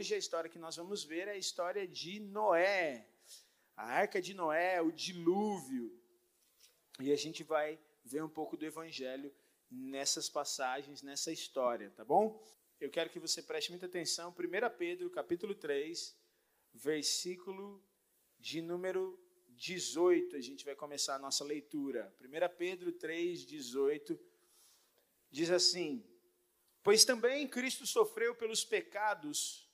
hoje a história que nós vamos ver é a história de Noé, a arca de Noé, o dilúvio. E a gente vai ver um pouco do evangelho nessas passagens, nessa história, tá bom? Eu quero que você preste muita atenção. 1 Pedro, capítulo 3, versículo de número 18, a gente vai começar a nossa leitura. 1 Pedro 3, 18, diz assim: Pois também Cristo sofreu pelos pecados,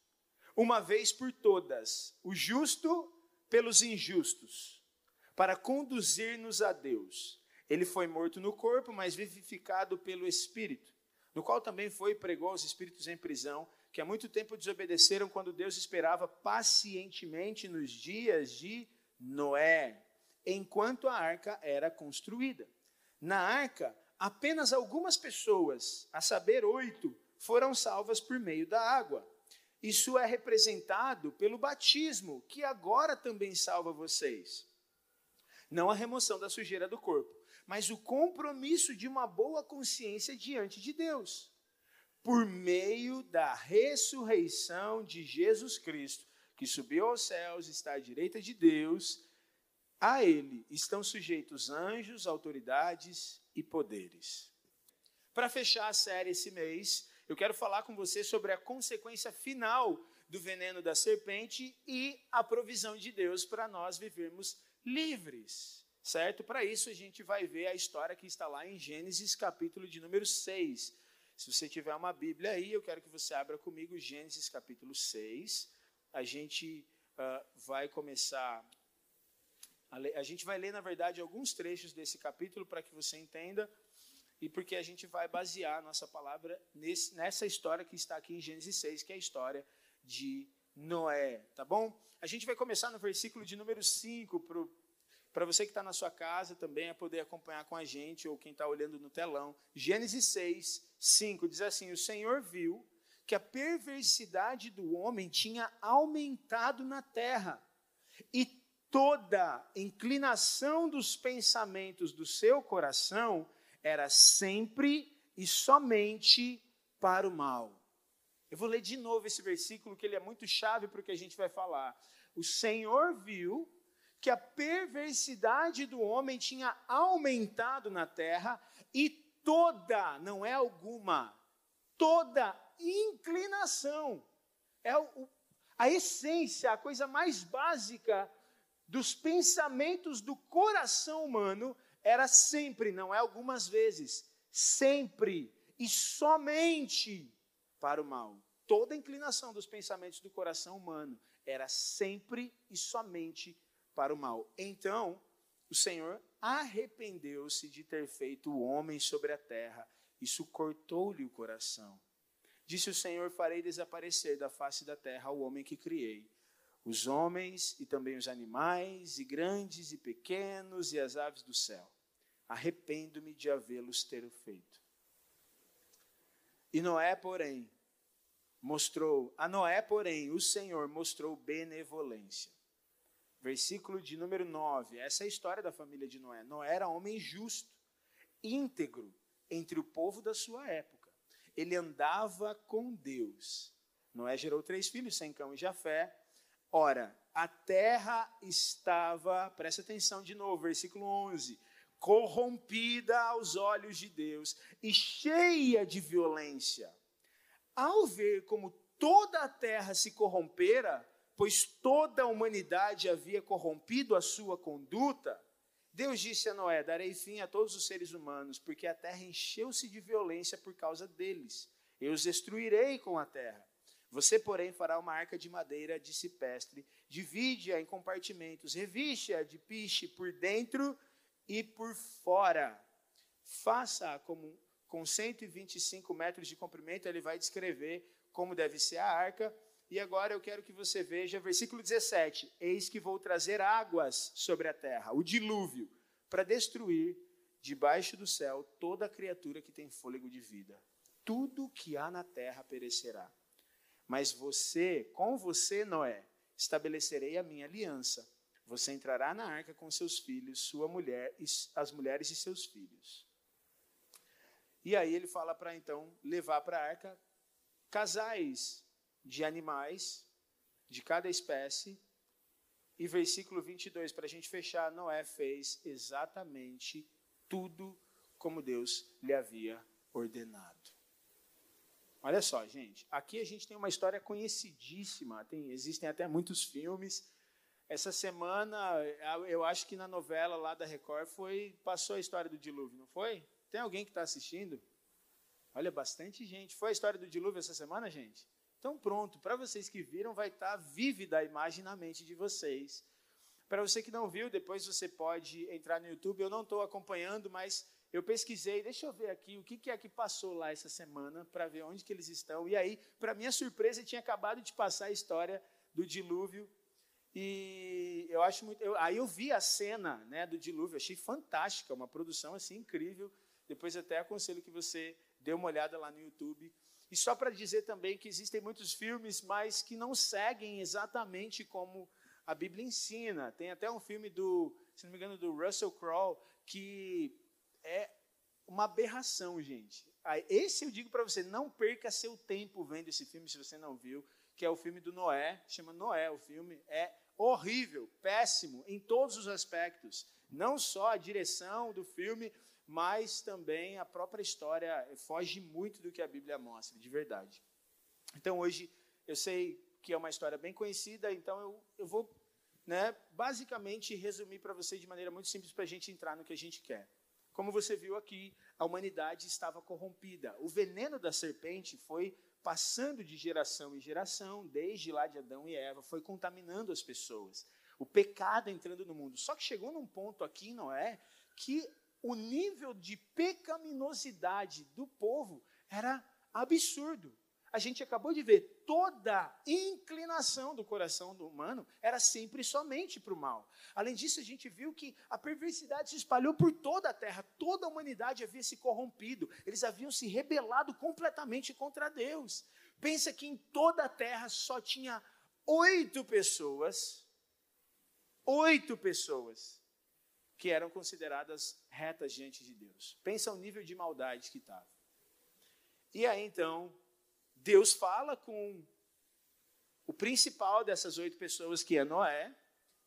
uma vez por todas, o justo pelos injustos, para conduzir-nos a Deus. Ele foi morto no corpo, mas vivificado pelo Espírito, no qual também foi e pregou aos espíritos em prisão, que há muito tempo desobedeceram quando Deus esperava pacientemente nos dias de Noé, enquanto a arca era construída. Na arca, apenas algumas pessoas, a saber, oito, foram salvas por meio da água. Isso é representado pelo batismo, que agora também salva vocês. Não a remoção da sujeira do corpo, mas o compromisso de uma boa consciência diante de Deus, por meio da ressurreição de Jesus Cristo, que subiu aos céus, está à direita de Deus, a ele estão sujeitos anjos, autoridades e poderes. Para fechar a série esse mês, eu quero falar com você sobre a consequência final do veneno da serpente e a provisão de Deus para nós vivermos livres. Certo? Para isso a gente vai ver a história que está lá em Gênesis capítulo de número 6. Se você tiver uma Bíblia aí, eu quero que você abra comigo Gênesis capítulo 6 a gente uh, vai começar. A, a gente vai ler, na verdade, alguns trechos desse capítulo para que você entenda e porque a gente vai basear a nossa palavra nesse, nessa história que está aqui em Gênesis 6, que é a história de Noé, tá bom? A gente vai começar no versículo de número 5, para você que está na sua casa também, a poder acompanhar com a gente, ou quem está olhando no telão. Gênesis 6, 5 diz assim: O Senhor viu que a perversidade do homem tinha aumentado na terra e toda inclinação dos pensamentos do seu coração era sempre e somente para o mal. Eu vou ler de novo esse versículo que ele é muito chave para o que a gente vai falar. O Senhor viu que a perversidade do homem tinha aumentado na terra e toda, não é alguma, toda inclinação. É o, a essência, a coisa mais básica dos pensamentos do coração humano era sempre, não é algumas vezes, sempre e somente para o mal. Toda a inclinação dos pensamentos do coração humano era sempre e somente para o mal. Então, o Senhor arrependeu-se de ter feito o homem sobre a terra. Isso cortou-lhe o coração. Disse o Senhor: Farei desaparecer da face da terra o homem que criei, os homens e também os animais, e grandes e pequenos, e as aves do céu. Arrependo-me de havê-los ter feito. E Noé, porém, mostrou, a Noé, porém, o Senhor mostrou benevolência. Versículo de número 9. Essa é a história da família de Noé. Noé era homem justo, íntegro entre o povo da sua época ele andava com Deus. Noé gerou três filhos, Sem Cão e Jafé. Ora, a terra estava, presta atenção de novo, versículo 11, corrompida aos olhos de Deus e cheia de violência. Ao ver como toda a terra se corrompera, pois toda a humanidade havia corrompido a sua conduta, Deus disse a Noé: Darei fim a todos os seres humanos, porque a terra encheu-se de violência por causa deles. Eu os destruirei com a terra. Você, porém, fará uma arca de madeira de cipestre, divide-a em compartimentos, reviste-a de piche por dentro e por fora. Faça como com 125 metros de comprimento, ele vai descrever como deve ser a arca e agora eu quero que você veja versículo 17: Eis que vou trazer águas sobre a terra, o dilúvio, para destruir debaixo do céu toda criatura que tem fôlego de vida. Tudo que há na terra perecerá. Mas você, com você, Noé, estabelecerei a minha aliança. Você entrará na arca com seus filhos, sua mulher e as mulheres de seus filhos. E aí ele fala para então levar para a arca casais de animais de cada espécie. E versículo 22, para a gente fechar, Noé fez exatamente tudo como Deus lhe havia ordenado. Olha só, gente, aqui a gente tem uma história conhecidíssima, tem, existem até muitos filmes. Essa semana, eu acho que na novela lá da Record foi passou a história do dilúvio, não foi? Tem alguém que está assistindo? Olha, bastante gente. Foi a história do dilúvio essa semana, gente? Então, pronto, para vocês que viram, vai estar tá vívida a imagem na mente de vocês. Para você que não viu, depois você pode entrar no YouTube. Eu não estou acompanhando, mas eu pesquisei. Deixa eu ver aqui o que, que é que passou lá essa semana para ver onde que eles estão. E aí, para minha surpresa, tinha acabado de passar a história do dilúvio. E eu acho muito. Eu, aí eu vi a cena né, do dilúvio, achei fantástica, uma produção assim incrível. Depois até aconselho que você dê uma olhada lá no YouTube. E só para dizer também que existem muitos filmes, mas que não seguem exatamente como a Bíblia ensina. Tem até um filme do, se não me engano, do Russell Crowe, que é uma aberração, gente. Esse eu digo para você, não perca seu tempo vendo esse filme se você não viu, que é o filme do Noé, chama Noé o filme, é horrível, péssimo em todos os aspectos. Não só a direção do filme, mas também a própria história foge muito do que a Bíblia mostra, de verdade. Então hoje eu sei que é uma história bem conhecida, então eu, eu vou né, basicamente resumir para você de maneira muito simples para a gente entrar no que a gente quer. Como você viu aqui, a humanidade estava corrompida. O veneno da serpente foi passando de geração em geração, desde lá de Adão e Eva, foi contaminando as pessoas. O pecado entrando no mundo. Só que chegou num ponto aqui, não é, que o nível de pecaminosidade do povo era absurdo. A gente acabou de ver, toda inclinação do coração do humano era sempre somente para o mal. Além disso, a gente viu que a perversidade se espalhou por toda a terra, toda a humanidade havia se corrompido, eles haviam se rebelado completamente contra Deus. Pensa que em toda a terra só tinha oito pessoas, oito pessoas que eram consideradas retas diante de Deus. Pensa o nível de maldade que estava. E aí então, Deus fala com o principal dessas oito pessoas, que é Noé.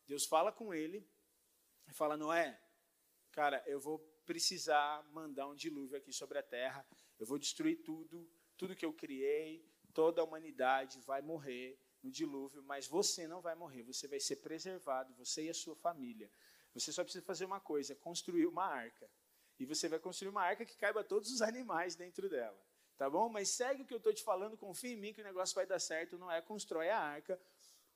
Deus fala com ele e fala: Noé, cara, eu vou precisar mandar um dilúvio aqui sobre a terra. Eu vou destruir tudo, tudo que eu criei, toda a humanidade vai morrer no dilúvio, mas você não vai morrer, você vai ser preservado, você e a sua família. Você só precisa fazer uma coisa: construir uma arca. E você vai construir uma arca que caiba todos os animais dentro dela. Tá bom? Mas segue o que eu estou te falando, confia em mim que o negócio vai dar certo. Não é constrói a arca.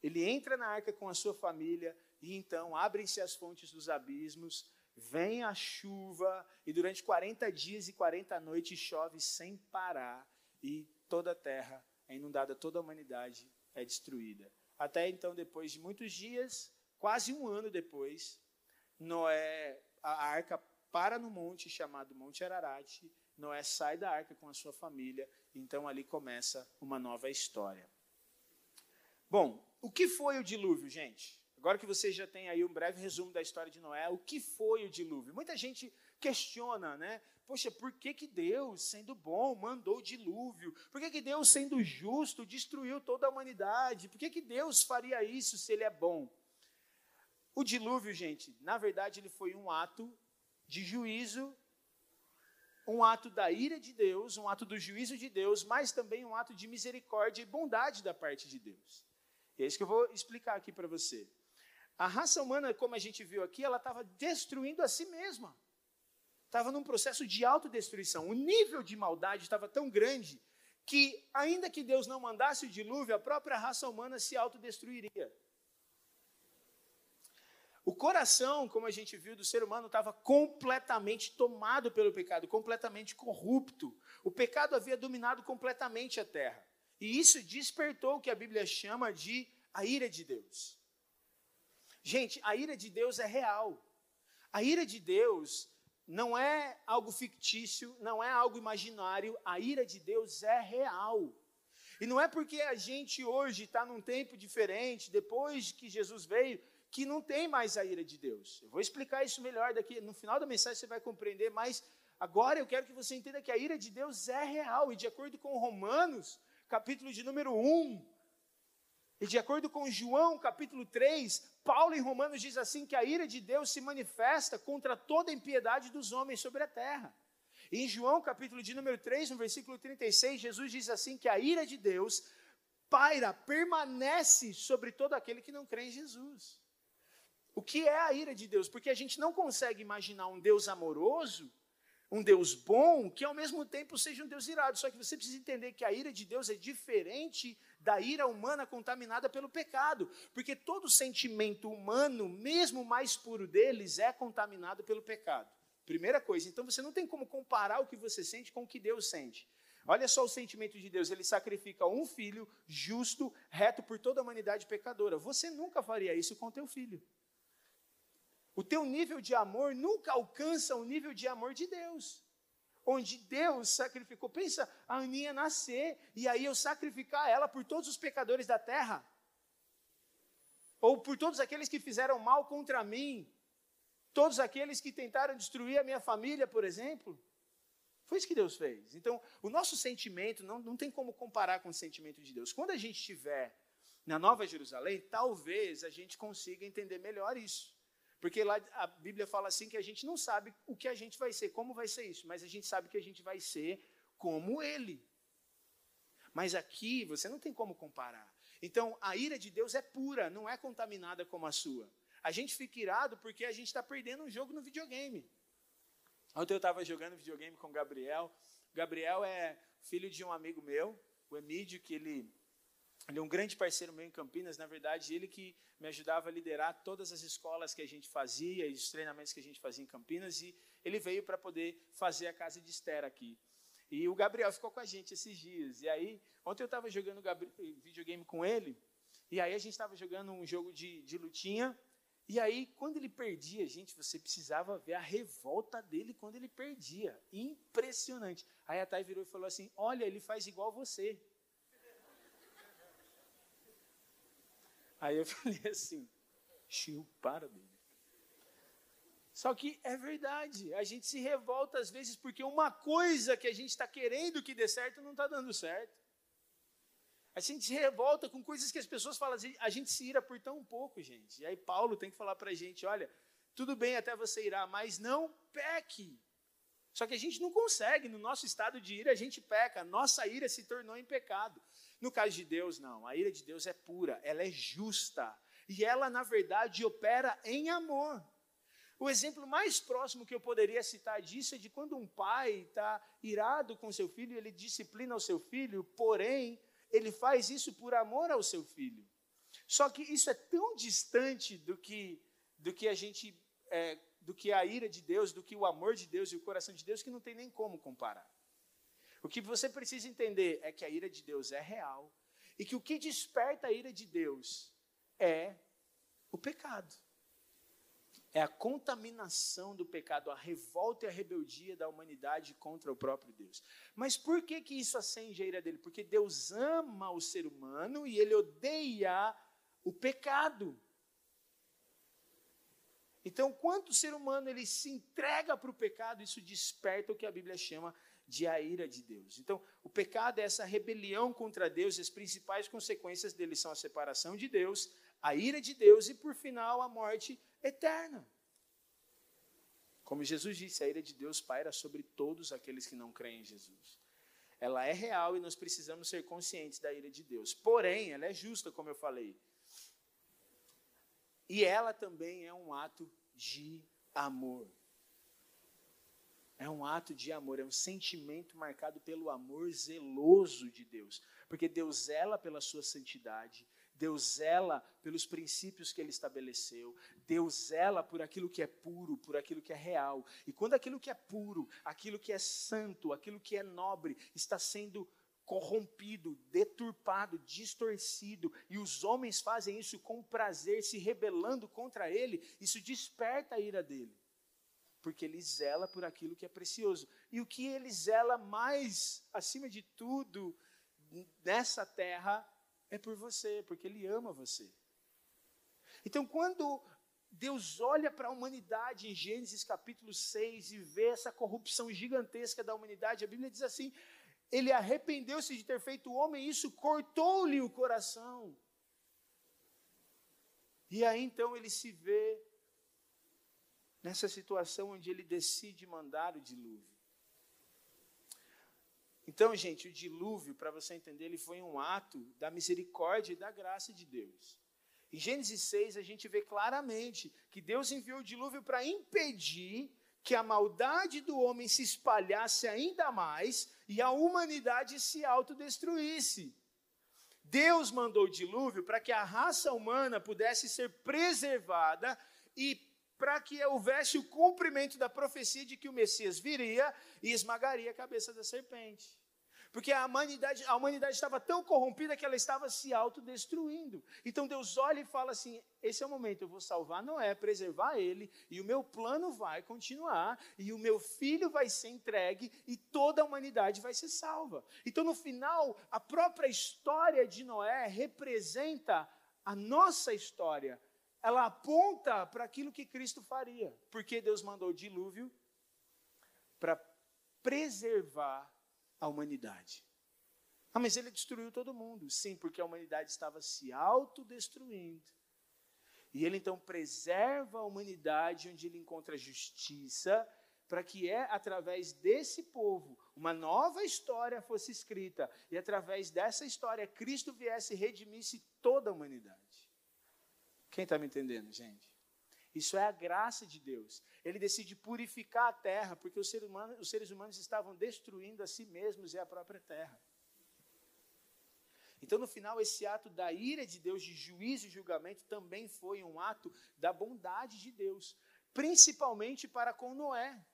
Ele entra na arca com a sua família e então abrem-se as fontes dos abismos, vem a chuva e durante 40 dias e 40 noites chove sem parar e toda a terra é inundada, toda a humanidade é destruída. Até então, depois de muitos dias, quase um ano depois, Noé, a arca para no monte chamado Monte Ararat. Noé sai da arca com a sua família. Então ali começa uma nova história. Bom, o que foi o dilúvio, gente? Agora que você já tem aí um breve resumo da história de Noé, o que foi o dilúvio? Muita gente questiona, né? Poxa, por que, que Deus, sendo bom, mandou o dilúvio? Por que, que Deus, sendo justo, destruiu toda a humanidade? Por que, que Deus faria isso se Ele é bom? O dilúvio, gente, na verdade, ele foi um ato de juízo, um ato da ira de Deus, um ato do juízo de Deus, mas também um ato de misericórdia e bondade da parte de Deus. E é isso que eu vou explicar aqui para você. A raça humana, como a gente viu aqui, ela estava destruindo a si mesma. Estava num processo de autodestruição. O nível de maldade estava tão grande que, ainda que Deus não mandasse o dilúvio, a própria raça humana se autodestruiria. O coração, como a gente viu, do ser humano estava completamente tomado pelo pecado, completamente corrupto. O pecado havia dominado completamente a terra. E isso despertou o que a Bíblia chama de a ira de Deus. Gente, a ira de Deus é real. A ira de Deus não é algo fictício, não é algo imaginário. A ira de Deus é real. E não é porque a gente hoje está num tempo diferente, depois que Jesus veio, que não tem mais a ira de Deus. Eu vou explicar isso melhor daqui. No final da mensagem você vai compreender, mas agora eu quero que você entenda que a ira de Deus é real. E de acordo com Romanos, capítulo de número 1, E de acordo com João, capítulo 3, Paulo em Romanos diz assim que a ira de Deus se manifesta contra toda a impiedade dos homens sobre a terra. Em João, capítulo de número 3, no versículo 36, Jesus diz assim que a ira de Deus paira, permanece sobre todo aquele que não crê em Jesus. O que é a ira de Deus? Porque a gente não consegue imaginar um Deus amoroso, um Deus bom, que ao mesmo tempo seja um Deus irado. Só que você precisa entender que a ira de Deus é diferente da ira humana contaminada pelo pecado. Porque todo sentimento humano, mesmo mais puro deles, é contaminado pelo pecado. Primeira coisa. Então você não tem como comparar o que você sente com o que Deus sente. Olha só o sentimento de Deus, ele sacrifica um filho justo, reto por toda a humanidade pecadora. Você nunca faria isso com teu filho. O teu nível de amor nunca alcança o nível de amor de Deus. Onde Deus sacrificou. Pensa, a Aninha nascer e aí eu sacrificar ela por todos os pecadores da terra. Ou por todos aqueles que fizeram mal contra mim. Todos aqueles que tentaram destruir a minha família, por exemplo. Foi isso que Deus fez. Então, o nosso sentimento não, não tem como comparar com o sentimento de Deus. Quando a gente estiver na Nova Jerusalém, talvez a gente consiga entender melhor isso. Porque lá a Bíblia fala assim que a gente não sabe o que a gente vai ser, como vai ser isso, mas a gente sabe que a gente vai ser como Ele. Mas aqui você não tem como comparar. Então a ira de Deus é pura, não é contaminada como a sua. A gente fica irado porque a gente está perdendo um jogo no videogame. Ontem eu estava jogando videogame com o Gabriel. O Gabriel é filho de um amigo meu, o Emídio, que ele ele é um grande parceiro meu em Campinas, na verdade, ele que me ajudava a liderar todas as escolas que a gente fazia os treinamentos que a gente fazia em Campinas, e ele veio para poder fazer a casa de Esther aqui. E o Gabriel ficou com a gente esses dias. E aí, ontem eu estava jogando videogame com ele, e aí a gente estava jogando um jogo de, de lutinha, e aí, quando ele perdia, gente, você precisava ver a revolta dele quando ele perdia. Impressionante. Aí a Thay virou e falou assim: Olha, ele faz igual você. Aí eu falei assim, Chiu, para, baby. Só que é verdade, a gente se revolta às vezes porque uma coisa que a gente está querendo que dê certo não está dando certo. A gente se revolta com coisas que as pessoas falam, a gente se ira por tão pouco, gente. E aí Paulo tem que falar para a gente, olha, tudo bem até você irá, mas não peque. Só que a gente não consegue, no nosso estado de ira, a gente peca, a nossa ira se tornou em pecado. No caso de Deus, não. A ira de Deus é pura, ela é justa. E ela, na verdade, opera em amor. O exemplo mais próximo que eu poderia citar disso é de quando um pai está irado com seu filho, ele disciplina o seu filho, porém, ele faz isso por amor ao seu filho. Só que isso é tão distante do que, do que a gente, é, do que a ira de Deus, do que o amor de Deus e o coração de Deus, que não tem nem como comparar. O que você precisa entender é que a ira de Deus é real e que o que desperta a ira de Deus é o pecado. É a contaminação do pecado, a revolta e a rebeldia da humanidade contra o próprio Deus. Mas por que, que isso acende a ira dele? Porque Deus ama o ser humano e ele odeia o pecado. Então, quando o ser humano ele se entrega para o pecado, isso desperta o que a Bíblia chama de a ira de Deus. Então, o pecado é essa rebelião contra Deus, e as principais consequências dele são a separação de Deus, a ira de Deus e, por final, a morte eterna. Como Jesus disse, a ira de Deus paira sobre todos aqueles que não creem em Jesus. Ela é real e nós precisamos ser conscientes da ira de Deus. Porém, ela é justa, como eu falei. E ela também é um ato de amor. É um ato de amor, é um sentimento marcado pelo amor zeloso de Deus. Porque Deus zela pela sua santidade, Deus zela pelos princípios que ele estabeleceu, Deus zela por aquilo que é puro, por aquilo que é real. E quando aquilo que é puro, aquilo que é santo, aquilo que é nobre está sendo corrompido, deturpado, distorcido, e os homens fazem isso com prazer, se rebelando contra ele, isso desperta a ira dele porque ele zela por aquilo que é precioso. E o que ele zela mais, acima de tudo, nessa terra, é por você, porque ele ama você. Então, quando Deus olha para a humanidade em Gênesis capítulo 6 e vê essa corrupção gigantesca da humanidade, a Bíblia diz assim: ele arrependeu-se de ter feito o homem, e isso cortou-lhe o coração. E aí então ele se vê nessa situação onde ele decide mandar o dilúvio. Então, gente, o dilúvio, para você entender, ele foi um ato da misericórdia e da graça de Deus. Em Gênesis 6, a gente vê claramente que Deus enviou o dilúvio para impedir que a maldade do homem se espalhasse ainda mais e a humanidade se autodestruísse. Deus mandou o dilúvio para que a raça humana pudesse ser preservada e para que houvesse o cumprimento da profecia de que o Messias viria e esmagaria a cabeça da serpente. Porque a humanidade, a humanidade estava tão corrompida que ela estava se autodestruindo. Então Deus olha e fala assim: esse é o momento, eu vou salvar Noé, preservar ele, e o meu plano vai continuar, e o meu filho vai ser entregue, e toda a humanidade vai ser salva. Então, no final, a própria história de Noé representa a nossa história. Ela aponta para aquilo que Cristo faria. Porque Deus mandou o dilúvio para preservar a humanidade. Ah, mas ele destruiu todo mundo. Sim, porque a humanidade estava se autodestruindo. E ele então preserva a humanidade onde ele encontra justiça, para que é através desse povo uma nova história fosse escrita e através dessa história Cristo viesse e redimisse toda a humanidade. Quem está me entendendo, gente? Isso é a graça de Deus. Ele decide purificar a terra, porque os seres, humanos, os seres humanos estavam destruindo a si mesmos e a própria terra. Então, no final, esse ato da ira de Deus, de juízo e julgamento, também foi um ato da bondade de Deus, principalmente para com Noé,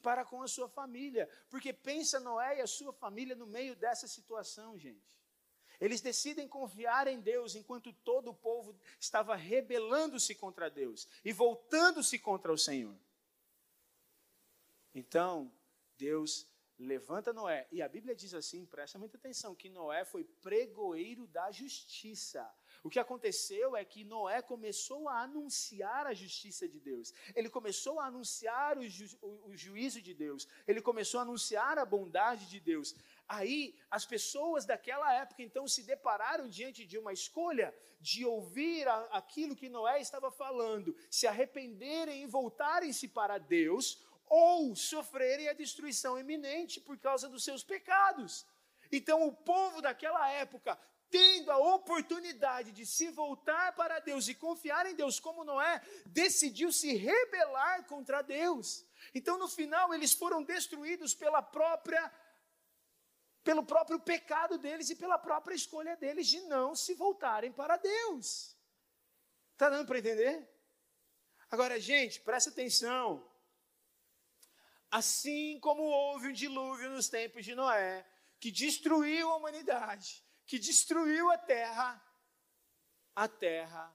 para com a sua família. Porque pensa Noé e a sua família no meio dessa situação, gente. Eles decidem confiar em Deus enquanto todo o povo estava rebelando-se contra Deus e voltando-se contra o Senhor. Então, Deus levanta Noé. E a Bíblia diz assim, presta muita atenção, que Noé foi pregoeiro da justiça. O que aconteceu é que Noé começou a anunciar a justiça de Deus. Ele começou a anunciar o, ju o, juízo de Deus. Ele começou a anunciar a bondade de Deus. Aí, as pessoas daquela época então se depararam diante de uma escolha de ouvir a, aquilo que Noé estava falando, se arrependerem e voltarem-se para Deus, ou sofrerem a destruição iminente por causa dos seus pecados. Então, o povo daquela época, tendo a oportunidade de se voltar para Deus e confiar em Deus, como Noé, decidiu se rebelar contra Deus. Então, no final, eles foram destruídos pela própria pelo próprio pecado deles e pela própria escolha deles de não se voltarem para Deus. Está dando para entender? Agora, gente, presta atenção. Assim como houve um dilúvio nos tempos de Noé, que destruiu a humanidade, que destruiu a terra, a terra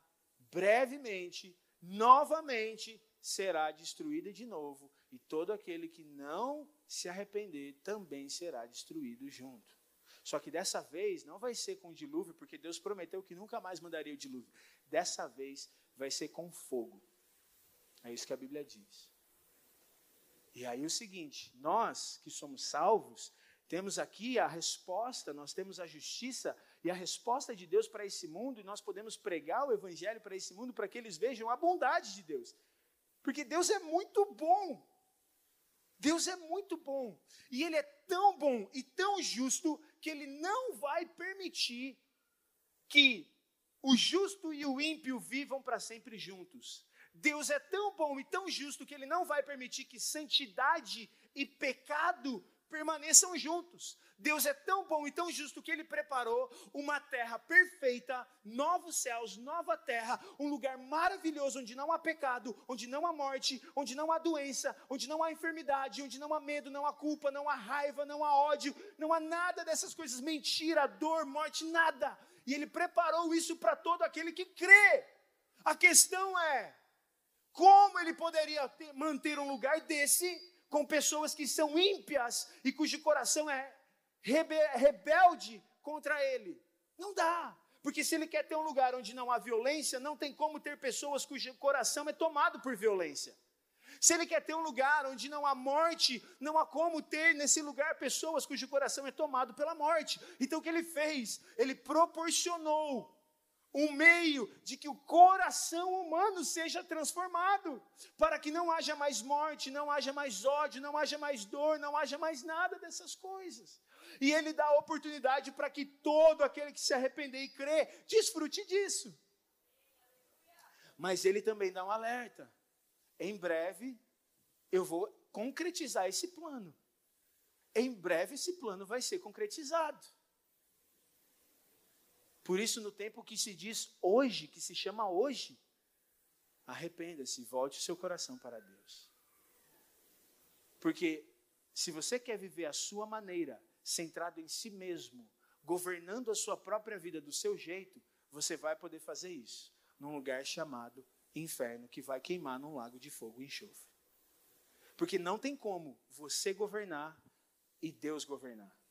brevemente, novamente será destruída de novo, e todo aquele que não se arrepender, também será destruído junto. Só que dessa vez não vai ser com dilúvio, porque Deus prometeu que nunca mais mandaria o dilúvio. Dessa vez vai ser com fogo. É isso que a Bíblia diz. E aí o seguinte, nós que somos salvos, temos aqui a resposta, nós temos a justiça e a resposta de Deus para esse mundo, e nós podemos pregar o evangelho para esse mundo para que eles vejam a bondade de Deus. Porque Deus é muito bom. Deus é muito bom. E Ele é tão bom e tão justo que Ele não vai permitir que o justo e o ímpio vivam para sempre juntos. Deus é tão bom e tão justo que Ele não vai permitir que santidade e pecado permaneçam juntos. Deus é tão bom e tão justo que ele preparou uma terra perfeita, novos céus, nova terra, um lugar maravilhoso onde não há pecado, onde não há morte, onde não há doença, onde não há enfermidade, onde não há medo, não há culpa, não há raiva, não há ódio, não há nada dessas coisas, mentira, dor, morte, nada. E ele preparou isso para todo aquele que crê. A questão é: como ele poderia ter, manter um lugar desse com pessoas que são ímpias e cujo coração é rebe rebelde contra ele. Não dá. Porque se ele quer ter um lugar onde não há violência, não tem como ter pessoas cujo coração é tomado por violência. Se ele quer ter um lugar onde não há morte, não há como ter nesse lugar pessoas cujo coração é tomado pela morte. Então o que ele fez? Ele proporcionou um meio de que o coração humano seja transformado, para que não haja mais morte, não haja mais ódio, não haja mais dor, não haja mais nada dessas coisas. E ele dá a oportunidade para que todo aquele que se arrepender e crer desfrute disso. Mas ele também dá um alerta. Em breve eu vou concretizar esse plano. Em breve esse plano vai ser concretizado. Por isso, no tempo que se diz hoje, que se chama hoje, arrependa-se, volte o seu coração para Deus. Porque se você quer viver a sua maneira, centrado em si mesmo, governando a sua própria vida do seu jeito, você vai poder fazer isso num lugar chamado inferno, que vai queimar num lago de fogo e enxofre. Porque não tem como você governar e Deus governar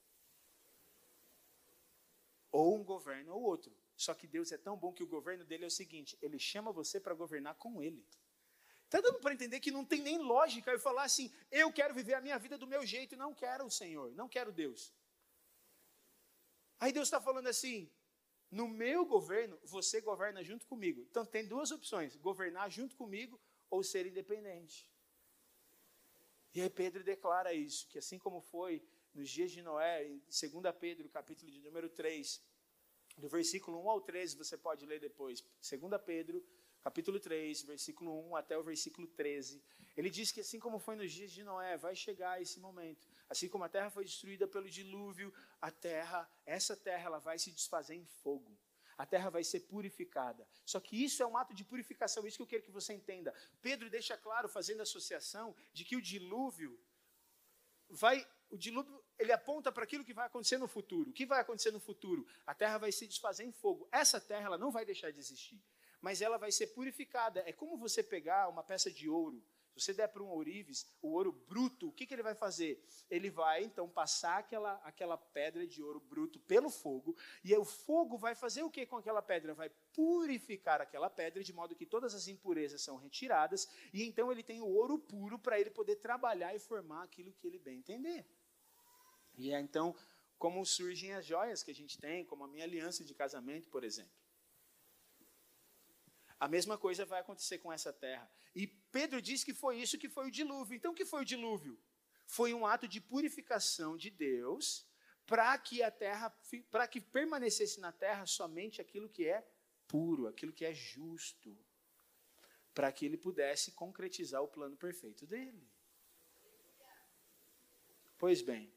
ou um governo ou outro. Só que Deus é tão bom que o governo dele é o seguinte: ele chama você para governar com ele. Está dando para entender que não tem nem lógica eu falar assim, eu quero viver a minha vida do meu jeito, não quero o Senhor, não quero Deus. Aí Deus está falando assim, no meu governo, você governa junto comigo. Então tem duas opções: governar junto comigo ou ser independente. E aí Pedro declara isso, que assim como foi nos dias de Noé, em 2 Pedro, capítulo de número 3, do versículo 1 ao 13, você pode ler depois. 2 Pedro, capítulo 3, versículo 1 até o versículo 13. Ele diz que assim como foi nos dias de Noé, vai chegar esse momento. Assim como a terra foi destruída pelo dilúvio, a terra, essa terra, ela vai se desfazer em fogo. A terra vai ser purificada. Só que isso é um ato de purificação, isso que eu quero que você entenda. Pedro deixa claro, fazendo associação, de que o dilúvio vai o dilúvio ele aponta para aquilo que vai acontecer no futuro. O que vai acontecer no futuro? A terra vai se desfazer em fogo. Essa terra ela não vai deixar de existir, mas ela vai ser purificada. É como você pegar uma peça de ouro. Se você der para um ourives o ouro bruto, o que, que ele vai fazer? Ele vai então passar aquela, aquela pedra de ouro bruto pelo fogo, e o fogo vai fazer o que com aquela pedra? Vai purificar aquela pedra de modo que todas as impurezas são retiradas, e então ele tem o ouro puro para ele poder trabalhar e formar aquilo que ele bem entender. E é então como surgem as joias que a gente tem, como a minha aliança de casamento, por exemplo. A mesma coisa vai acontecer com essa terra. E Pedro diz que foi isso que foi o dilúvio. Então, o que foi o dilúvio? Foi um ato de purificação de Deus para que a terra, para que permanecesse na terra somente aquilo que é puro, aquilo que é justo, para que ele pudesse concretizar o plano perfeito dele. Pois bem,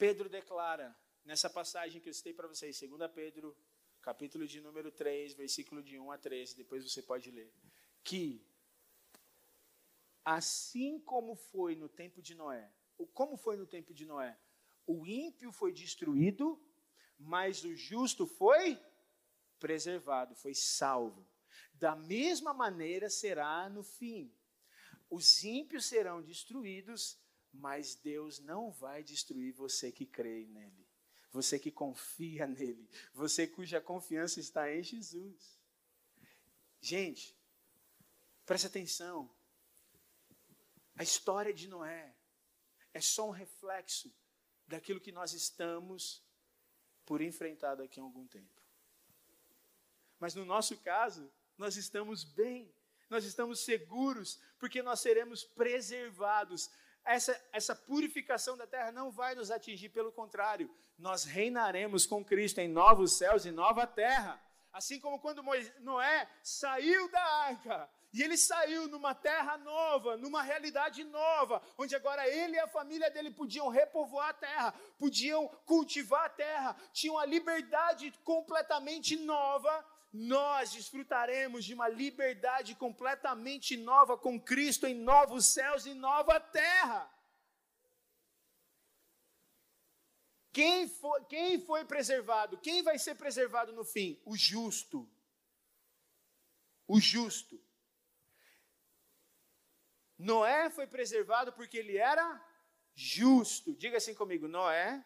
Pedro declara, nessa passagem que eu citei para vocês, 2 Pedro, capítulo de número 3, versículo de 1 a 13, depois você pode ler, que assim como foi no tempo de Noé, como foi no tempo de Noé? O ímpio foi destruído, mas o justo foi preservado, foi salvo. Da mesma maneira será no fim. Os ímpios serão destruídos, mas Deus não vai destruir você que crê nele, você que confia nele, você cuja confiança está em Jesus. Gente, preste atenção. A história de Noé é só um reflexo daquilo que nós estamos por enfrentar daqui a algum tempo. Mas no nosso caso, nós estamos bem, nós estamos seguros, porque nós seremos preservados essa, essa purificação da terra não vai nos atingir, pelo contrário, nós reinaremos com Cristo em novos céus e nova terra. Assim como quando Noé saiu da arca, e ele saiu numa terra nova, numa realidade nova, onde agora ele e a família dele podiam repovoar a terra, podiam cultivar a terra, tinham a liberdade completamente nova nós desfrutaremos de uma liberdade completamente nova com Cristo em novos céus e nova terra. Quem foi, quem foi preservado? Quem vai ser preservado no fim? O justo. O justo. Noé foi preservado porque ele era justo. Diga assim comigo: Noé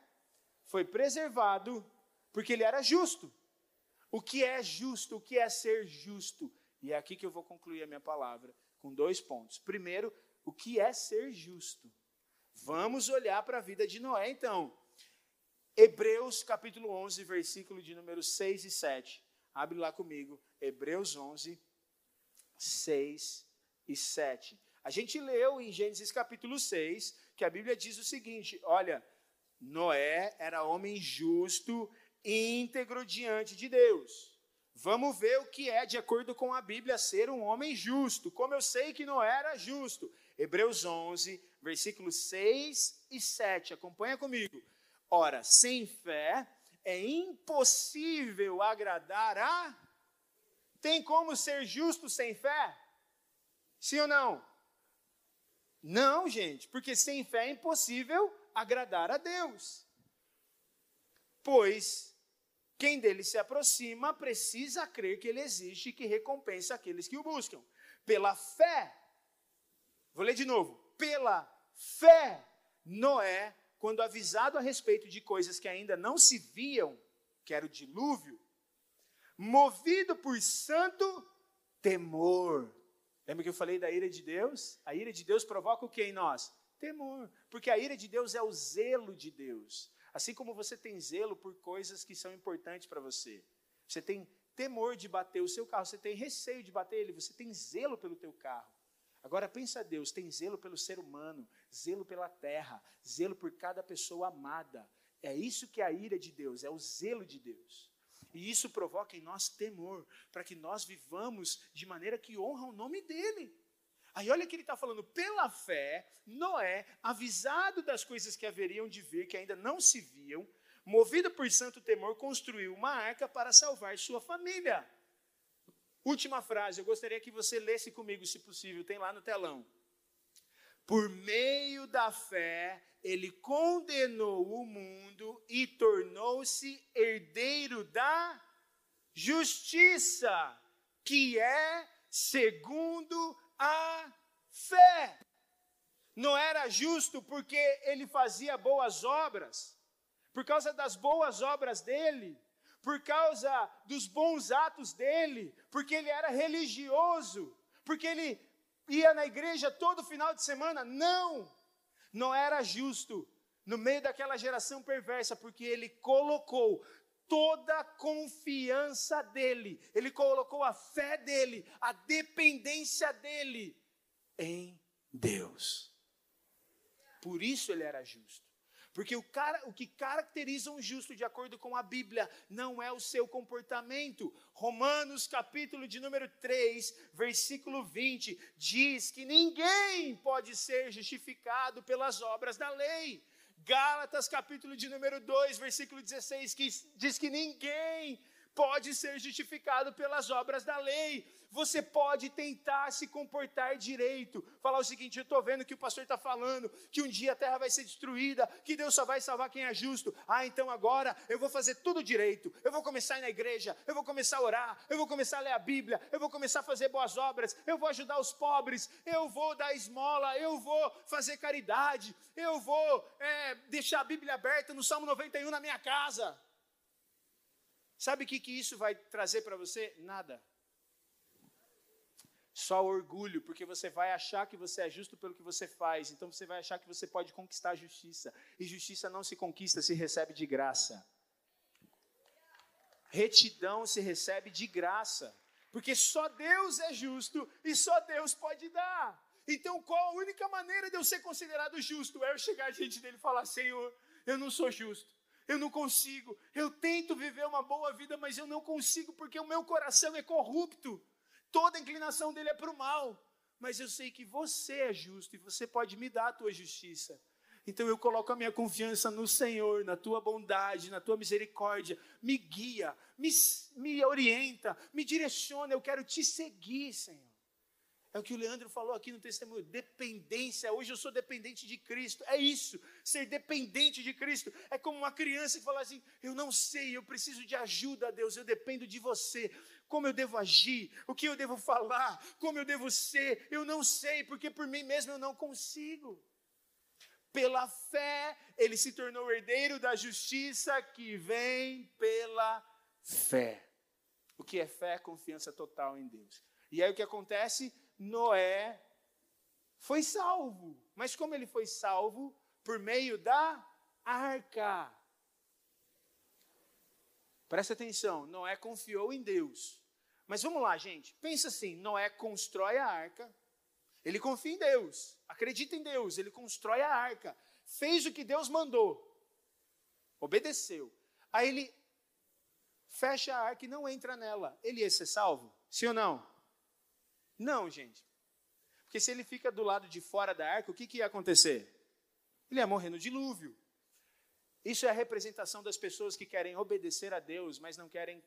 foi preservado porque ele era justo. O que é justo? O que é ser justo? E é aqui que eu vou concluir a minha palavra, com dois pontos. Primeiro, o que é ser justo? Vamos olhar para a vida de Noé, então. Hebreus capítulo 11, versículo de número 6 e 7. Abre lá comigo, Hebreus 11, 6 e 7. A gente leu em Gênesis capítulo 6 que a Bíblia diz o seguinte: olha, Noé era homem justo, íntegro diante de Deus. Vamos ver o que é, de acordo com a Bíblia, ser um homem justo. Como eu sei que Noé era justo. Hebreus 11, versículos 6 e 7. Acompanha comigo. Ora, sem fé é impossível agradar a. Tem como ser justo sem fé? Sim ou não? Não, gente, porque sem fé é impossível agradar a Deus. Pois quem dele se aproxima precisa crer que ele existe e que recompensa aqueles que o buscam. Pela fé, vou ler de novo. Pela fé, Noé, quando avisado a respeito de coisas que ainda não se viam, que era o dilúvio, movido por santo temor, Lembra que eu falei da ira de Deus? A ira de Deus provoca o que em nós? Temor. Porque a ira de Deus é o zelo de Deus. Assim como você tem zelo por coisas que são importantes para você. Você tem temor de bater o seu carro, você tem receio de bater ele, você tem zelo pelo teu carro. Agora pensa Deus, tem zelo pelo ser humano, zelo pela terra, zelo por cada pessoa amada. É isso que é a ira de Deus, é o zelo de Deus. E isso provoca em nós temor, para que nós vivamos de maneira que honra o nome dele. Aí olha que ele está falando, pela fé, Noé, avisado das coisas que haveriam de vir, que ainda não se viam, movido por santo temor, construiu uma arca para salvar sua família. Última frase, eu gostaria que você lesse comigo, se possível, tem lá no telão. Por meio da fé, ele condenou o mundo e tornou-se herdeiro da justiça, que é segundo a fé. Não era justo porque ele fazia boas obras, por causa das boas obras dele, por causa dos bons atos dele, porque ele era religioso, porque ele ia na igreja todo final de semana. Não! não era justo no meio daquela geração perversa, porque ele colocou toda a confiança dele, ele colocou a fé dele, a dependência dele em Deus. Por isso ele era justo. Porque o, cara, o que caracteriza um justo, de acordo com a Bíblia, não é o seu comportamento. Romanos, capítulo de número 3, versículo 20, diz que ninguém pode ser justificado pelas obras da lei. Gálatas, capítulo de número 2, versículo 16, que diz que ninguém pode ser justificado pelas obras da lei. Você pode tentar se comportar direito, falar o seguinte: eu estou vendo que o pastor está falando que um dia a terra vai ser destruída, que Deus só vai salvar quem é justo. Ah, então agora eu vou fazer tudo direito. Eu vou começar a ir na igreja, eu vou começar a orar, eu vou começar a ler a Bíblia, eu vou começar a fazer boas obras, eu vou ajudar os pobres, eu vou dar esmola, eu vou fazer caridade, eu vou é, deixar a Bíblia aberta no Salmo 91 na minha casa. Sabe o que, que isso vai trazer para você? Nada. Só orgulho, porque você vai achar que você é justo pelo que você faz, então você vai achar que você pode conquistar a justiça. E justiça não se conquista, se recebe de graça. Retidão se recebe de graça, porque só Deus é justo e só Deus pode dar. Então, qual a única maneira de eu ser considerado justo? É eu chegar diante dele e falar: Senhor, eu não sou justo, eu não consigo, eu tento viver uma boa vida, mas eu não consigo porque o meu coração é corrupto toda inclinação dele é para o mal. Mas eu sei que você é justo e você pode me dar a tua justiça. Então eu coloco a minha confiança no Senhor, na tua bondade, na tua misericórdia. Me guia, me, me orienta, me direciona. Eu quero te seguir, Senhor. É o que o Leandro falou aqui no testemunho, dependência. Hoje eu sou dependente de Cristo. É isso, ser dependente de Cristo. É como uma criança que fala assim: Eu não sei, eu preciso de ajuda, Deus, eu dependo de você. Como eu devo agir, o que eu devo falar, como eu devo ser, eu não sei, porque por mim mesmo eu não consigo. Pela fé, ele se tornou herdeiro da justiça que vem pela fé. O que é fé? Confiança total em Deus. E aí o que acontece? Noé foi salvo. Mas como ele foi salvo? Por meio da arca. Presta atenção, Noé confiou em Deus. Mas vamos lá, gente. Pensa assim: Noé constrói a arca, ele confia em Deus, acredita em Deus, ele constrói a arca, fez o que Deus mandou, obedeceu. Aí ele fecha a arca e não entra nela. Ele ia ser salvo? Sim ou não? Não, gente. Porque se ele fica do lado de fora da arca, o que, que ia acontecer? Ele ia morrer no dilúvio. Isso é a representação das pessoas que querem obedecer a Deus, mas não querem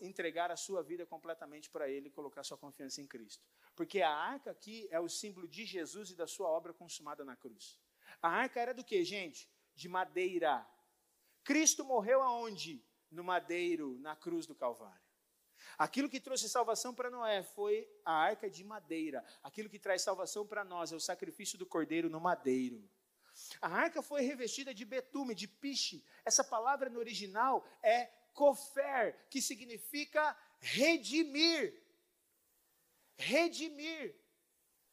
entregar a sua vida completamente para Ele e colocar sua confiança em Cristo. Porque a arca aqui é o símbolo de Jesus e da sua obra consumada na cruz. A arca era do que, gente? De madeira. Cristo morreu aonde? No madeiro, na cruz do Calvário. Aquilo que trouxe salvação para Noé foi a arca de madeira. Aquilo que traz salvação para nós é o sacrifício do cordeiro no madeiro. A arca foi revestida de betume, de piche. Essa palavra no original é kofer, que significa redimir. Redimir.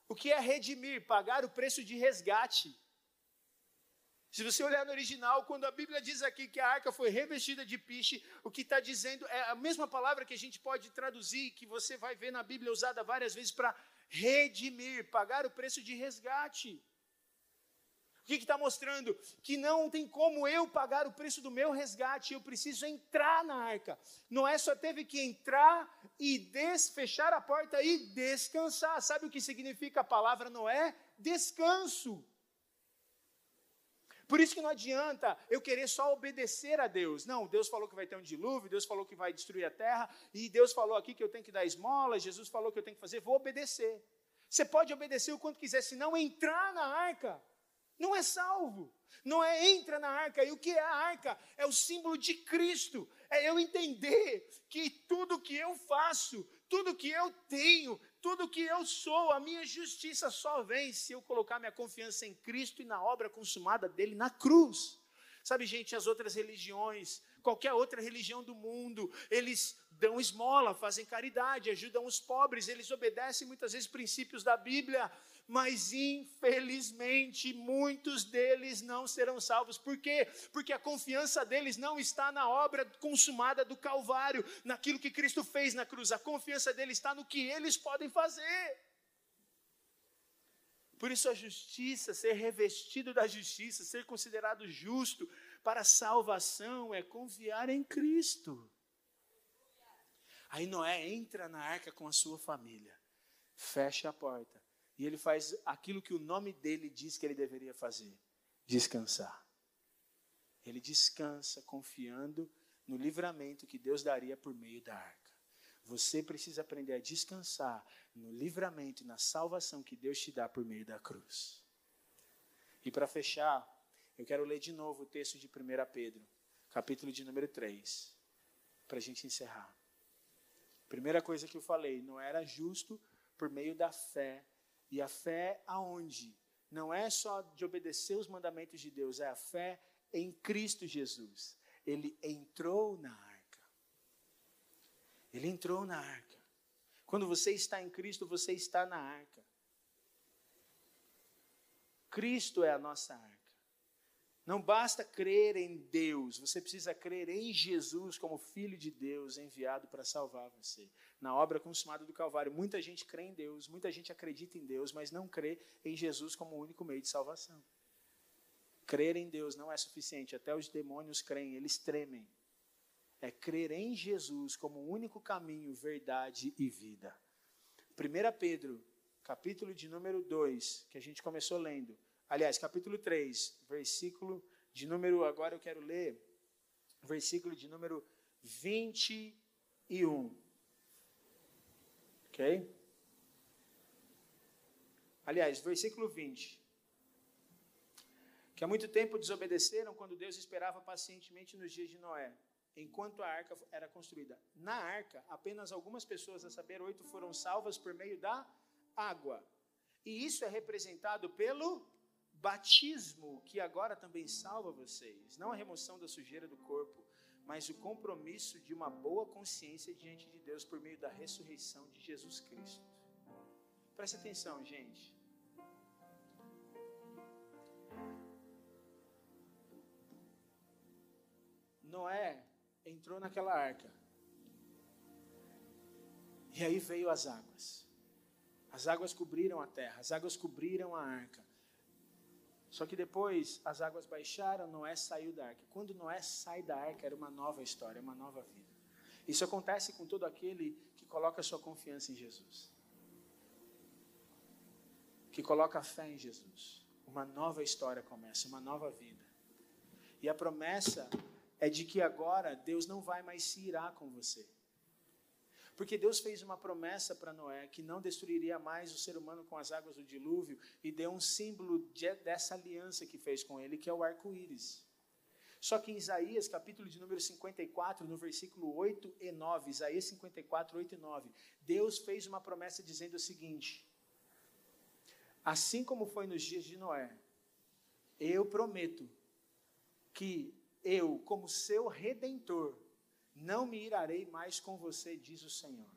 O que é redimir? Pagar o preço de resgate. Se você olhar no original, quando a Bíblia diz aqui que a arca foi revestida de piche, o que está dizendo é a mesma palavra que a gente pode traduzir, que você vai ver na Bíblia usada várias vezes para redimir, pagar o preço de resgate. O que está mostrando? Que não tem como eu pagar o preço do meu resgate, eu preciso entrar na arca. Noé só teve que entrar e desfechar a porta e descansar. Sabe o que significa a palavra Noé? Descanso. Por isso que não adianta eu querer só obedecer a Deus. Não, Deus falou que vai ter um dilúvio, Deus falou que vai destruir a terra, e Deus falou aqui que eu tenho que dar esmola, Jesus falou que eu tenho que fazer, vou obedecer. Você pode obedecer o quanto quiser, se não entrar na arca, não é salvo. Não é entra na arca. E o que é a arca? É o símbolo de Cristo. É eu entender que tudo que eu faço, tudo que eu tenho, tudo que eu sou, a minha justiça só vem se eu colocar minha confiança em Cristo e na obra consumada dele na cruz. Sabe, gente, as outras religiões, qualquer outra religião do mundo, eles dão esmola, fazem caridade, ajudam os pobres, eles obedecem muitas vezes princípios da Bíblia, mas infelizmente muitos deles não serão salvos. Por quê? Porque a confiança deles não está na obra consumada do Calvário, naquilo que Cristo fez na cruz. A confiança deles está no que eles podem fazer. Por isso, a justiça, ser revestido da justiça, ser considerado justo para a salvação, é confiar em Cristo. Aí Noé entra na arca com a sua família, fecha a porta e ele faz aquilo que o nome dele diz que ele deveria fazer: descansar. Ele descansa confiando no livramento que Deus daria por meio da arca. Você precisa aprender a descansar no livramento e na salvação que Deus te dá por meio da cruz. E para fechar, eu quero ler de novo o texto de 1 Pedro, capítulo de número 3, para a gente encerrar. Primeira coisa que eu falei, não era justo por meio da fé e a fé aonde? Não é só de obedecer os mandamentos de Deus, é a fé em Cristo Jesus. Ele entrou na arca. Ele entrou na arca. Quando você está em Cristo, você está na arca. Cristo é a nossa arca. Não basta crer em Deus, você precisa crer em Jesus como Filho de Deus enviado para salvar você. Na obra consumada do Calvário, muita gente crê em Deus, muita gente acredita em Deus, mas não crê em Jesus como o único meio de salvação. Crer em Deus não é suficiente, até os demônios creem, eles tremem. É crer em Jesus como o único caminho, verdade e vida. 1 Pedro, capítulo de número 2, que a gente começou lendo Aliás, capítulo 3, versículo de número, agora eu quero ler, versículo de número 21. Ok? Aliás, versículo 20. Que há muito tempo desobedeceram quando Deus esperava pacientemente nos dias de Noé, enquanto a arca era construída. Na arca, apenas algumas pessoas, a saber, oito, foram salvas por meio da água. E isso é representado pelo batismo que agora também salva vocês, não a remoção da sujeira do corpo, mas o compromisso de uma boa consciência diante de Deus por meio da ressurreição de Jesus Cristo. Preste atenção, gente. Noé entrou naquela arca. E aí veio as águas. As águas cobriram a terra, as águas cobriram a arca. Só que depois as águas baixaram, Noé saiu da arca. Quando Noé sai da arca, era uma nova história, uma nova vida. Isso acontece com todo aquele que coloca sua confiança em Jesus. Que coloca fé em Jesus. Uma nova história começa, uma nova vida. E a promessa é de que agora Deus não vai mais se irar com você. Porque Deus fez uma promessa para Noé que não destruiria mais o ser humano com as águas do dilúvio e deu um símbolo de, dessa aliança que fez com ele, que é o arco-íris. Só que em Isaías, capítulo de número 54, no versículo 8 e 9, Isaías 54, 8 e 9, Deus fez uma promessa dizendo o seguinte: Assim como foi nos dias de Noé, eu prometo que eu, como seu redentor, não me irarei mais com você, diz o Senhor.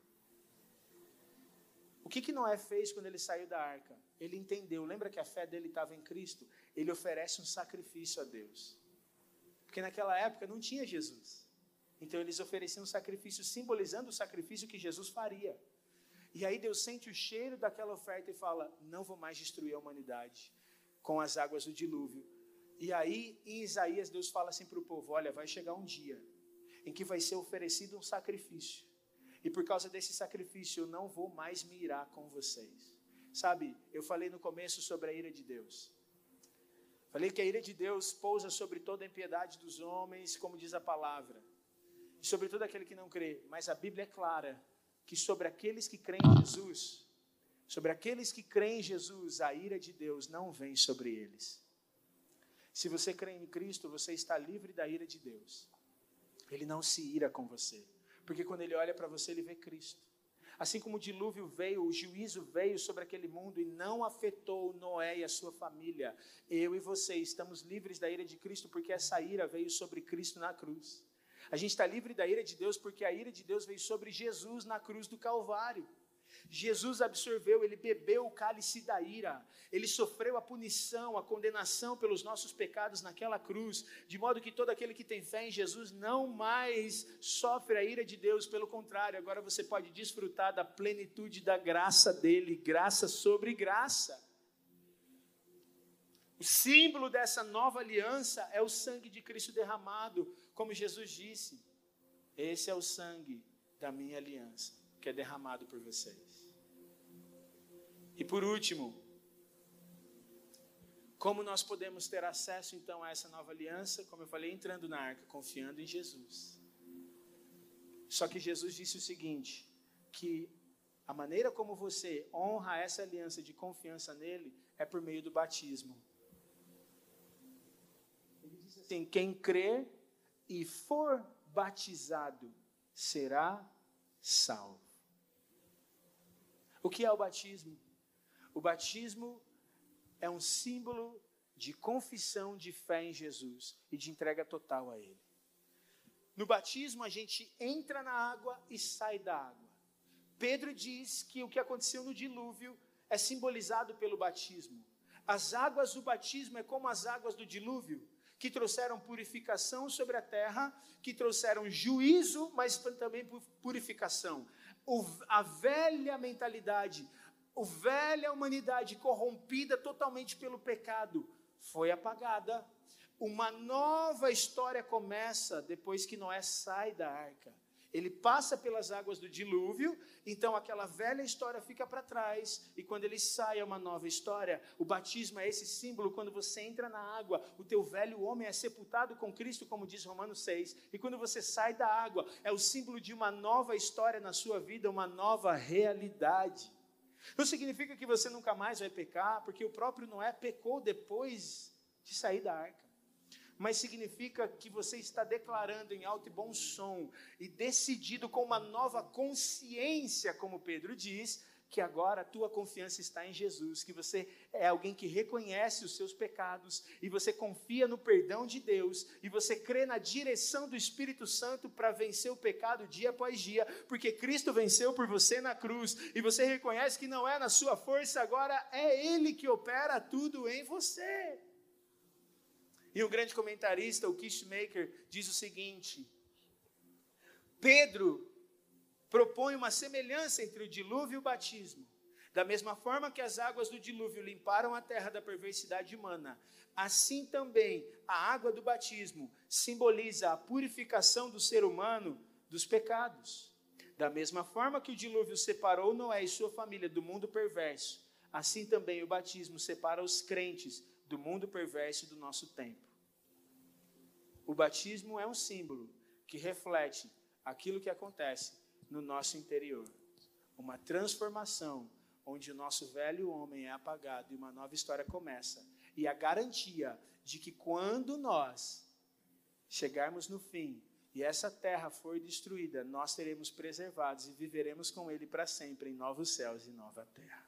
O que, que Noé fez quando ele saiu da arca? Ele entendeu, lembra que a fé dele estava em Cristo? Ele oferece um sacrifício a Deus. Porque naquela época não tinha Jesus. Então eles ofereciam um sacrifício simbolizando o sacrifício que Jesus faria. E aí Deus sente o cheiro daquela oferta e fala: Não vou mais destruir a humanidade com as águas do dilúvio. E aí em Isaías Deus fala assim para o povo: Olha, vai chegar um dia em que vai ser oferecido um sacrifício. E por causa desse sacrifício eu não vou mais me irar com vocês. Sabe, eu falei no começo sobre a ira de Deus. Falei que a ira de Deus pousa sobre toda a impiedade dos homens, como diz a palavra, e sobre todo aquele que não crê. Mas a Bíblia é clara que sobre aqueles que creem em Jesus, sobre aqueles que creem em Jesus, a ira de Deus não vem sobre eles. Se você crê em Cristo, você está livre da ira de Deus. Ele não se ira com você, porque quando ele olha para você, ele vê Cristo. Assim como o dilúvio veio, o juízo veio sobre aquele mundo e não afetou Noé e a sua família, eu e você estamos livres da ira de Cristo porque essa ira veio sobre Cristo na cruz. A gente está livre da ira de Deus porque a ira de Deus veio sobre Jesus na cruz do Calvário. Jesus absorveu, ele bebeu o cálice da ira, ele sofreu a punição, a condenação pelos nossos pecados naquela cruz, de modo que todo aquele que tem fé em Jesus não mais sofre a ira de Deus, pelo contrário, agora você pode desfrutar da plenitude da graça dele, graça sobre graça. O símbolo dessa nova aliança é o sangue de Cristo derramado, como Jesus disse: Esse é o sangue da minha aliança, que é derramado por vocês. E por último, como nós podemos ter acesso então a essa nova aliança? Como eu falei, entrando na arca, confiando em Jesus. Só que Jesus disse o seguinte: que a maneira como você honra essa aliança de confiança nele é por meio do batismo. Ele disse assim: quem crer e for batizado será salvo. O que é o batismo? O batismo é um símbolo de confissão de fé em Jesus e de entrega total a Ele. No batismo, a gente entra na água e sai da água. Pedro diz que o que aconteceu no dilúvio é simbolizado pelo batismo. As águas do batismo é como as águas do dilúvio, que trouxeram purificação sobre a terra, que trouxeram juízo, mas também purificação. A velha mentalidade, a velha humanidade corrompida totalmente pelo pecado foi apagada. Uma nova história começa depois que Noé sai da arca. Ele passa pelas águas do dilúvio, então aquela velha história fica para trás, e quando ele sai é uma nova história. O batismo é esse símbolo, quando você entra na água, o teu velho homem é sepultado com Cristo, como diz Romanos 6, e quando você sai da água, é o símbolo de uma nova história na sua vida, uma nova realidade. Não significa que você nunca mais vai pecar, porque o próprio Noé pecou depois de sair da arca. Mas significa que você está declarando em alto e bom som e decidido com uma nova consciência, como Pedro diz, que agora a tua confiança está em Jesus, que você é alguém que reconhece os seus pecados e você confia no perdão de Deus e você crê na direção do Espírito Santo para vencer o pecado dia após dia, porque Cristo venceu por você na cruz e você reconhece que não é na sua força, agora é Ele que opera tudo em você. E o grande comentarista, o Kishmaker, diz o seguinte: Pedro propõe uma semelhança entre o dilúvio e o batismo. Da mesma forma que as águas do dilúvio limparam a terra da perversidade humana, assim também a água do batismo simboliza a purificação do ser humano dos pecados. Da mesma forma que o dilúvio separou Noé e sua família do mundo perverso, assim também o batismo separa os crentes do mundo perverso do nosso tempo. O batismo é um símbolo que reflete aquilo que acontece no nosso interior. Uma transformação onde o nosso velho homem é apagado e uma nova história começa. E a garantia de que quando nós chegarmos no fim e essa terra for destruída, nós seremos preservados e viveremos com ele para sempre em novos céus e nova terra.